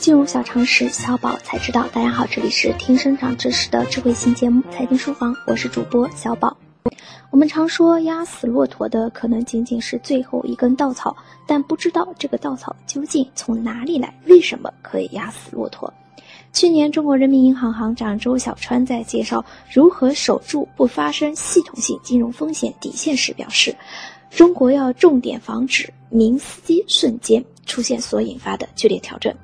金融小常识，小宝才知道。大家好，这里是听生长知识的智慧型节目《财经书房》，我是主播小宝。我们常说压死骆驼的可能仅仅是最后一根稻草，但不知道这个稻草究竟从哪里来，为什么可以压死骆驼？去年，中国人民银行行长周小川在介绍如何守住不发生系统性金融风险底线时表示，中国要重点防止民司机瞬间出现所引发的剧烈调整。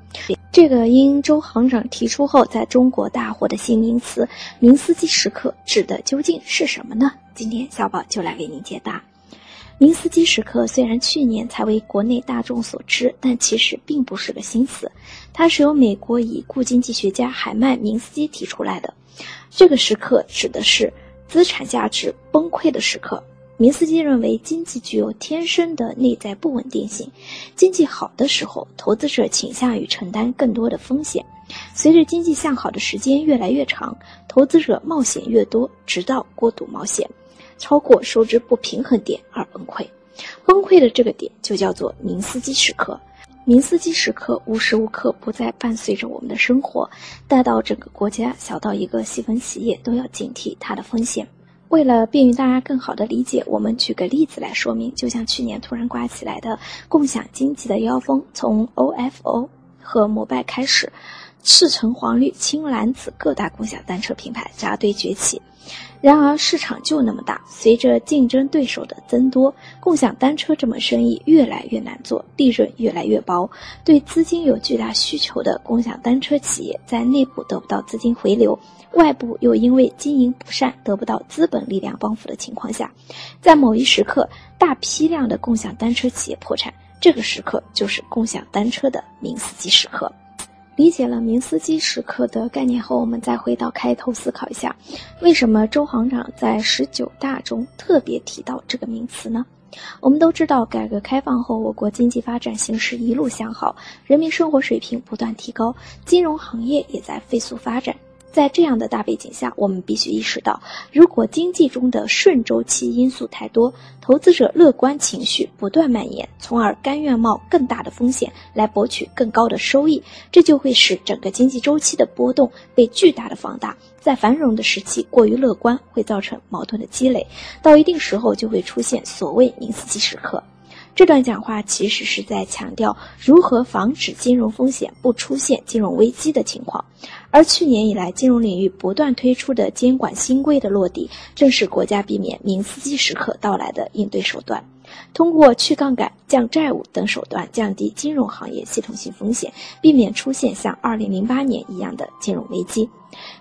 这个因周行长提出后，在中国大火的新名词“明斯基时刻”指的究竟是什么呢？今天小宝就来为您解答。明斯基时刻虽然去年才为国内大众所知，但其实并不是个新词，它是由美国已故经济学家海曼·明斯基提出来的。这个时刻指的是资产价值崩溃的时刻。明斯基认为，经济具有天生的内在不稳定性。经济好的时候，投资者倾向于承担更多的风险；随着经济向好的时间越来越长，投资者冒险越多，直到过度冒险，超过收支不平衡点而崩溃。崩溃的这个点就叫做明斯基时刻。明斯基时刻无时无刻不在伴随着我们的生活，大到整个国家，小到一个细分企业，都要警惕它的风险。为了便于大家更好的理解，我们举个例子来说明。就像去年突然刮起来的共享经济的妖风，从 OFO 和摩拜开始，赤橙黄绿青蓝紫各大共享单车品牌扎堆崛起。然而市场就那么大，随着竞争对手的增多，共享单车这门生意越来越难做，利润越来越薄。对资金有巨大需求的共享单车企业，在内部得不到资金回流。外部又因为经营不善得不到资本力量帮扶的情况下，在某一时刻，大批量的共享单车企业破产，这个时刻就是共享单车的明斯基时刻。理解了明斯基时刻的概念后，我们再回到开头思考一下，为什么周行长在十九大中特别提到这个名词呢？我们都知道，改革开放后，我国经济发展形势一路向好，人民生活水平不断提高，金融行业也在飞速发展。在这样的大背景下，我们必须意识到，如果经济中的顺周期因素太多，投资者乐观情绪不断蔓延，从而甘愿冒更大的风险来博取更高的收益，这就会使整个经济周期的波动被巨大的放大。在繁荣的时期过于乐观，会造成矛盾的积累，到一定时候就会出现所谓“明斯基时刻”。这段讲话其实是在强调如何防止金融风险不出现金融危机的情况，而去年以来金融领域不断推出的监管新规的落地，正是国家避免明斯基时刻到来的应对手段。通过去杠杆、降债务等手段，降低金融行业系统性风险，避免出现像2008年一样的金融危机。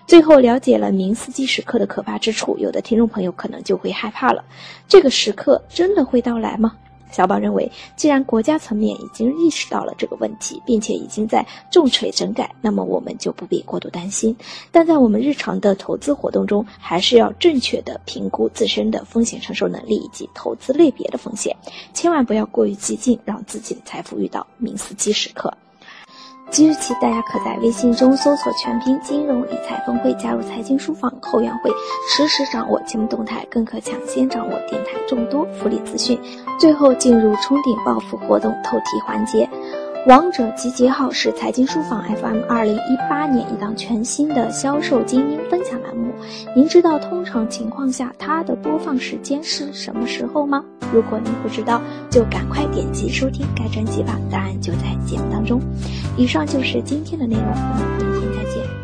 最后了解了明斯基时刻的可怕之处，有的听众朋友可能就会害怕了：这个时刻真的会到来吗？小宝认为，既然国家层面已经意识到了这个问题，并且已经在重锤整改，那么我们就不必过度担心。但在我们日常的投资活动中，还是要正确的评估自身的风险承受能力以及投资类别的风险，千万不要过于激进，让自己的财富遇到明斯基时刻。即日起，大家可在微信中搜索全拼“金融理财峰会”，加入财经书房后援会，实时掌握节目动态，更可抢先掌握电台众多福利资讯。最后进入冲顶暴富活动透题环节。王者集结号是财经书房 FM 二零一八年一档全新的销售精英分享栏目。您知道通常情况下它的播放时间是什么时候吗？如果您不知道，就赶快点击收听该专辑吧，答案就在节目当中。以上就是今天的内容，我们明天再见。